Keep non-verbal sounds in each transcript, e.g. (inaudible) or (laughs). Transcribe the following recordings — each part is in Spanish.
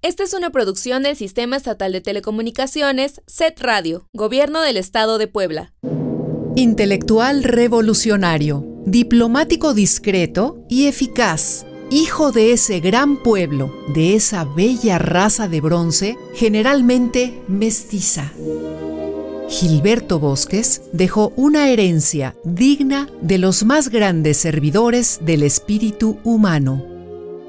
Esta es una producción del Sistema Estatal de Telecomunicaciones, SET Radio, Gobierno del Estado de Puebla. Intelectual revolucionario, diplomático discreto y eficaz, hijo de ese gran pueblo, de esa bella raza de bronce, generalmente mestiza. Gilberto Bosques dejó una herencia digna de los más grandes servidores del espíritu humano.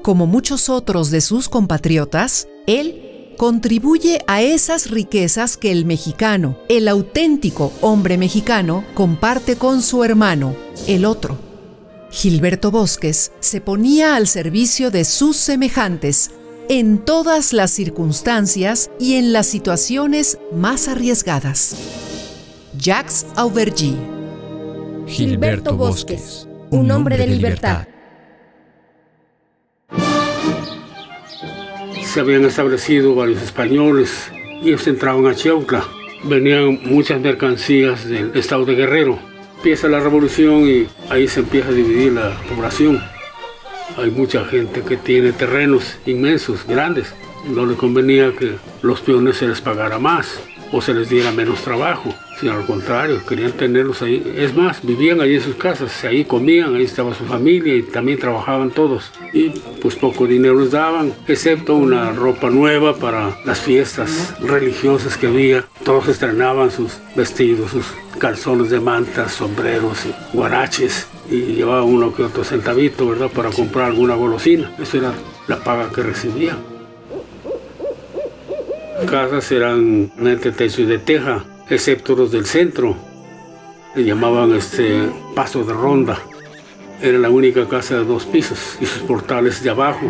Como muchos otros de sus compatriotas, él contribuye a esas riquezas que el mexicano, el auténtico hombre mexicano, comparte con su hermano, el otro. Gilberto Bosques se ponía al servicio de sus semejantes en todas las circunstancias y en las situaciones más arriesgadas. Jacques Aubergy Gilberto Bosques, un hombre de libertad. Se habían establecido varios españoles y ellos entraban a Chiautla. Venían muchas mercancías del estado de Guerrero. Empieza la revolución y ahí se empieza a dividir la población. Hay mucha gente que tiene terrenos inmensos, grandes. No le convenía que los peones se les pagara más o se les diera menos trabajo, sino al contrario, querían tenerlos ahí. Es más, vivían ahí en sus casas, ahí comían, ahí estaba su familia y también trabajaban todos. Y pues poco dinero les daban, excepto una ropa nueva para las fiestas religiosas que había. Todos estrenaban sus vestidos, sus calzones de mantas, sombreros, guaraches y llevaba uno que otro centavito, ¿verdad?, para comprar alguna golosina. Eso era la paga que recibían. Casas eran entre techos de teja, excepto los del centro. Le llamaban este paso de ronda. Era la única casa de dos pisos y sus portales de abajo.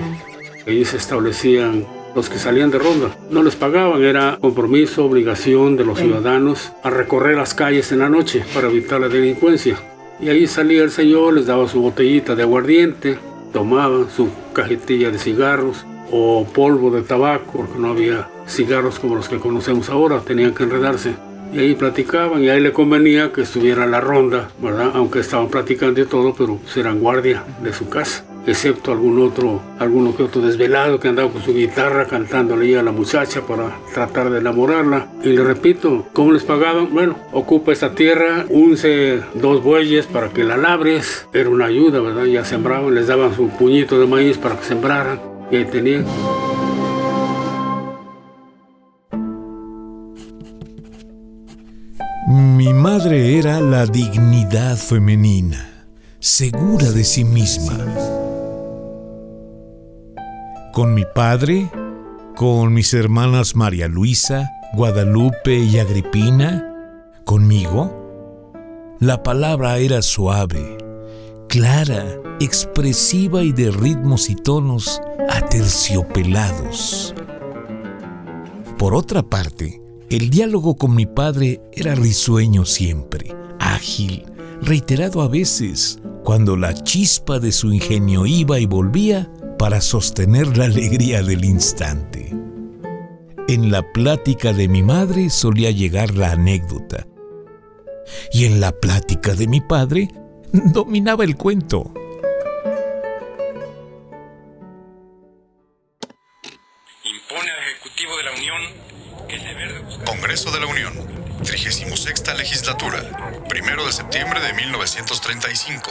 Allí se establecían los que salían de ronda. No les pagaban, era compromiso, obligación de los ciudadanos a recorrer las calles en la noche para evitar la delincuencia. Y ahí salía el señor, les daba su botellita de aguardiente, tomaban su cajetilla de cigarros o polvo de tabaco, porque no había cigarros como los que conocemos ahora, tenían que enredarse. Y ahí platicaban y ahí le convenía que estuviera la ronda, ¿verdad? Aunque estaban platicando y todo, pero eran guardia de su casa. Excepto algún otro, alguno que otro desvelado que andaba con su guitarra cantándole a la muchacha para tratar de enamorarla. Y le repito, ¿cómo les pagaban? Bueno, ocupa esta tierra, unce dos bueyes para que la labres. Era una ayuda, ¿verdad? Ya sembraban, les daban su puñito de maíz para que sembraran. Y ahí tenían. Mi madre era la dignidad femenina, segura de sí misma. Con mi padre, con mis hermanas María Luisa, Guadalupe y Agripina, conmigo, la palabra era suave, clara, expresiva y de ritmos y tonos aterciopelados. Por otra parte, el diálogo con mi padre era risueño siempre, ágil, reiterado a veces, cuando la chispa de su ingenio iba y volvía para sostener la alegría del instante. En la plática de mi madre solía llegar la anécdota, y en la plática de mi padre dominaba el cuento. 36 legislatura, primero de septiembre de 1935.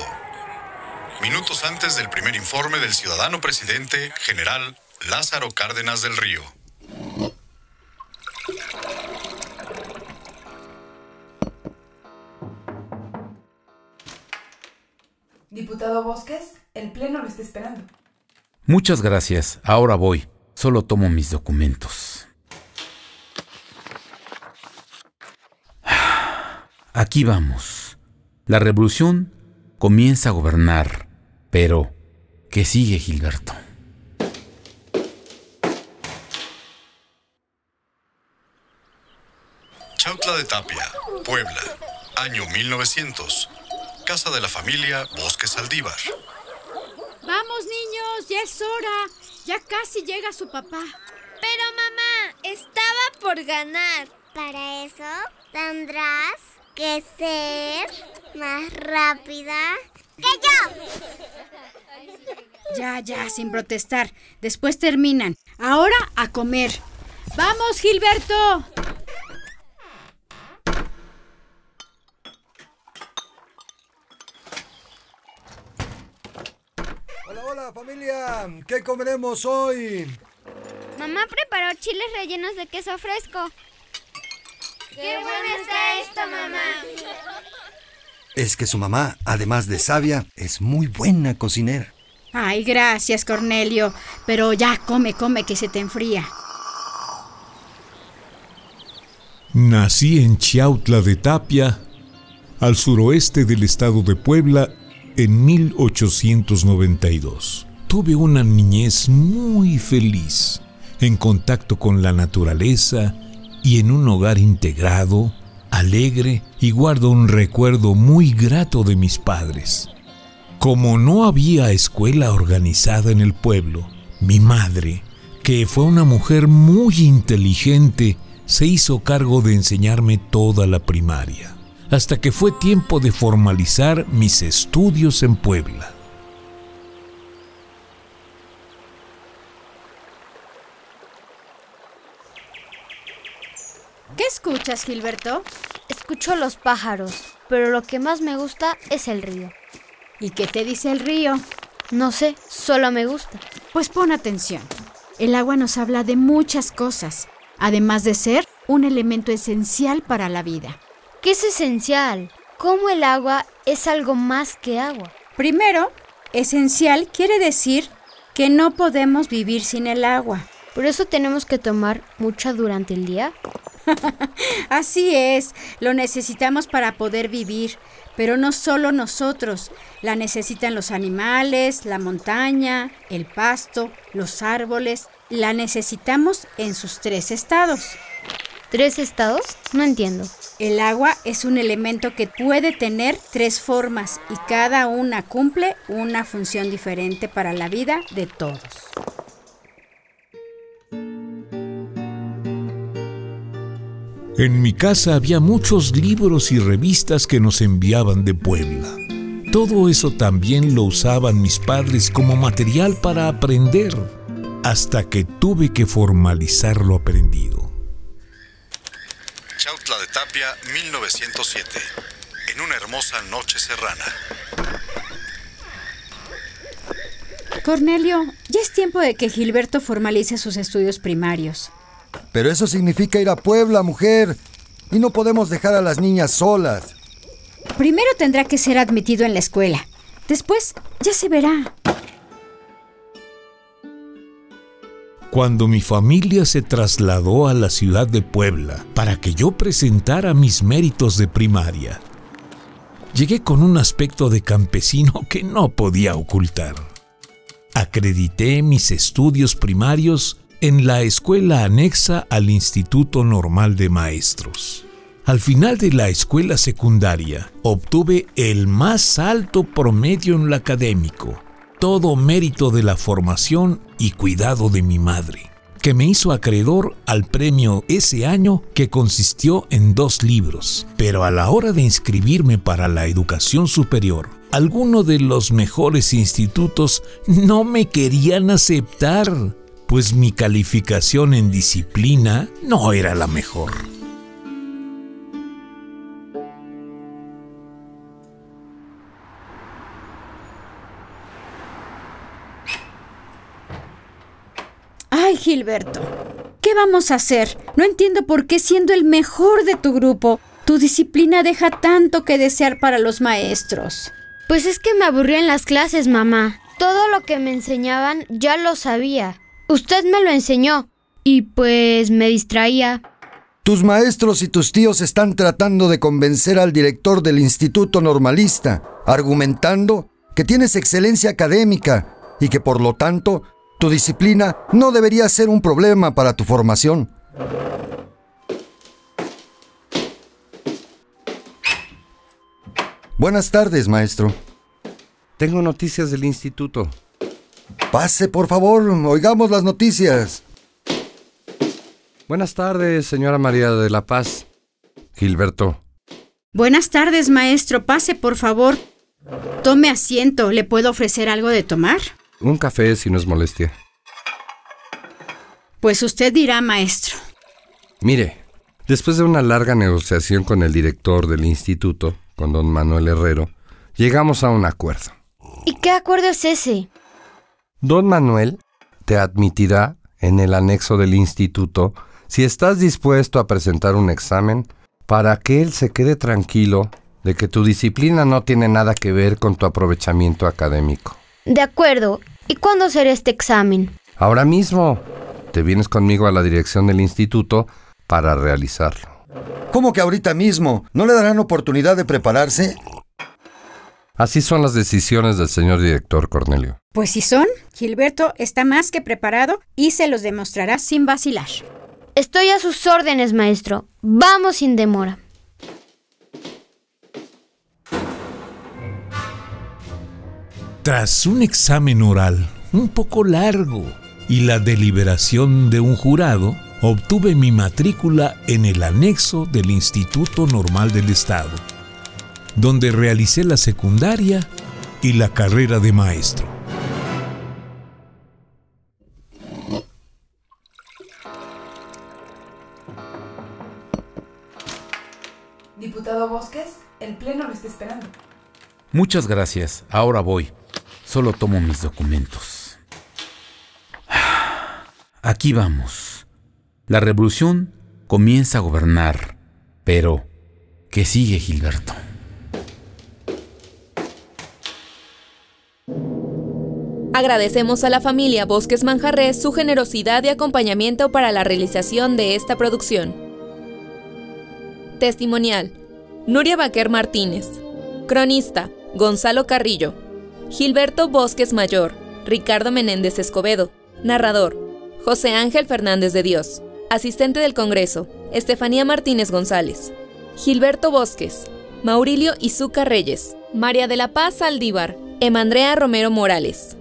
Minutos antes del primer informe del ciudadano presidente general Lázaro Cárdenas del Río. Diputado Bosques, el Pleno lo está esperando. Muchas gracias. Ahora voy. Solo tomo mis documentos. Aquí vamos. La revolución comienza a gobernar, pero ¿qué sigue Gilberto? Chautla de Tapia, Puebla, año 1900. Casa de la familia Bosques Saldívar. Vamos niños, ya es hora. Ya casi llega su papá. Pero mamá, estaba por ganar. Para eso tendrás que ser más rápida que yo. Ya, ya, sin protestar. Después terminan. Ahora a comer. ¡Vamos, Gilberto! Hola, hola familia, ¿qué comeremos hoy? Mamá preparó chiles rellenos de queso fresco. ¡Qué bueno está esto, mamá! Es que su mamá, además de sabia, es muy buena cocinera. Ay, gracias, Cornelio. Pero ya come, come, que se te enfría. Nací en Chiautla de Tapia, al suroeste del estado de Puebla, en 1892. Tuve una niñez muy feliz, en contacto con la naturaleza y en un hogar integrado, alegre y guardo un recuerdo muy grato de mis padres. Como no había escuela organizada en el pueblo, mi madre, que fue una mujer muy inteligente, se hizo cargo de enseñarme toda la primaria, hasta que fue tiempo de formalizar mis estudios en Puebla. Escuchas, Gilberto? Escucho los pájaros, pero lo que más me gusta es el río. ¿Y qué te dice el río? No sé, solo me gusta. Pues pon atención. El agua nos habla de muchas cosas, además de ser un elemento esencial para la vida. ¿Qué es esencial? ¿Cómo el agua es algo más que agua? Primero, esencial quiere decir que no podemos vivir sin el agua. ¿Por eso tenemos que tomar mucha durante el día? (laughs) Así es, lo necesitamos para poder vivir, pero no solo nosotros, la necesitan los animales, la montaña, el pasto, los árboles, la necesitamos en sus tres estados. ¿Tres estados? No entiendo. El agua es un elemento que puede tener tres formas y cada una cumple una función diferente para la vida de todos. En mi casa había muchos libros y revistas que nos enviaban de Puebla. Todo eso también lo usaban mis padres como material para aprender, hasta que tuve que formalizar lo aprendido. Chautla de Tapia, 1907. En una hermosa noche serrana. Cornelio, ya es tiempo de que Gilberto formalice sus estudios primarios. Pero eso significa ir a Puebla, mujer. Y no podemos dejar a las niñas solas. Primero tendrá que ser admitido en la escuela. Después ya se verá. Cuando mi familia se trasladó a la ciudad de Puebla para que yo presentara mis méritos de primaria, llegué con un aspecto de campesino que no podía ocultar. Acredité mis estudios primarios en la escuela anexa al Instituto Normal de Maestros. Al final de la escuela secundaria, obtuve el más alto promedio en lo académico, todo mérito de la formación y cuidado de mi madre, que me hizo acreedor al premio ese año que consistió en dos libros. Pero a la hora de inscribirme para la educación superior, algunos de los mejores institutos no me querían aceptar pues mi calificación en disciplina no era la mejor. Ay, Gilberto, ¿qué vamos a hacer? No entiendo por qué siendo el mejor de tu grupo, tu disciplina deja tanto que desear para los maestros. Pues es que me aburrió en las clases, mamá. Todo lo que me enseñaban ya lo sabía. Usted me lo enseñó y pues me distraía. Tus maestros y tus tíos están tratando de convencer al director del Instituto Normalista, argumentando que tienes excelencia académica y que por lo tanto tu disciplina no debería ser un problema para tu formación. Buenas tardes, maestro. Tengo noticias del instituto. Pase, por favor, oigamos las noticias. Buenas tardes, señora María de la Paz. Gilberto. Buenas tardes, maestro. Pase, por favor. Tome asiento. ¿Le puedo ofrecer algo de tomar? Un café, si no es molestia. Pues usted dirá, maestro. Mire, después de una larga negociación con el director del instituto, con don Manuel Herrero, llegamos a un acuerdo. ¿Y qué acuerdo es ese? Don Manuel te admitirá en el anexo del instituto si estás dispuesto a presentar un examen para que él se quede tranquilo de que tu disciplina no tiene nada que ver con tu aprovechamiento académico. De acuerdo. ¿Y cuándo será este examen? Ahora mismo. Te vienes conmigo a la dirección del instituto para realizarlo. ¿Cómo que ahorita mismo? ¿No le darán oportunidad de prepararse? Así son las decisiones del señor director Cornelio. Pues si son, Gilberto está más que preparado y se los demostrará sin vacilar. Estoy a sus órdenes, maestro. Vamos sin demora. Tras un examen oral un poco largo y la deliberación de un jurado, obtuve mi matrícula en el anexo del Instituto Normal del Estado, donde realicé la secundaria y la carrera de maestro. Diputado Bosques, el pleno lo está esperando. Muchas gracias. Ahora voy. Solo tomo mis documentos. (sighs) Aquí vamos. La revolución comienza a gobernar. Pero, ¿qué sigue, Gilberto? Agradecemos a la familia Bosques Manjarres su generosidad y acompañamiento para la realización de esta producción. Testimonial. Nuria Baquer Martínez. Cronista. Gonzalo Carrillo. Gilberto Bosques Mayor. Ricardo Menéndez Escobedo. Narrador. José Ángel Fernández de Dios. Asistente del Congreso. Estefanía Martínez González. Gilberto Bosques. Maurilio Izuca Reyes. María de la Paz Aldívar. Emandrea Romero Morales.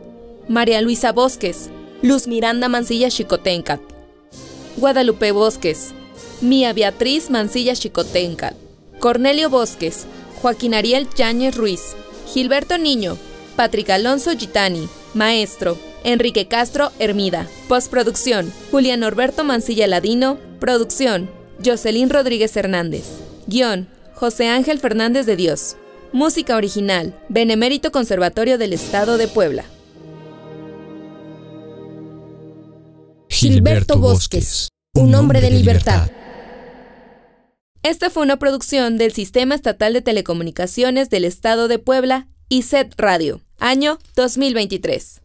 María Luisa Bosques. Luz Miranda Mancilla Chicotencat. Guadalupe Bosques. Mía Beatriz Mancilla Chicotencat. Cornelio Bosques. Joaquín Ariel Yáñez Ruiz. Gilberto Niño. Patrick Alonso Gitani. Maestro. Enrique Castro Hermida. Postproducción. Julián Norberto Mancilla Ladino. Producción. Jocelyn Rodríguez Hernández. Guión. José Ángel Fernández de Dios. Música original. Benemérito Conservatorio del Estado de Puebla. Gilberto Bosques, un hombre de libertad. Esta fue una producción del Sistema Estatal de Telecomunicaciones del Estado de Puebla y SET Radio, año 2023.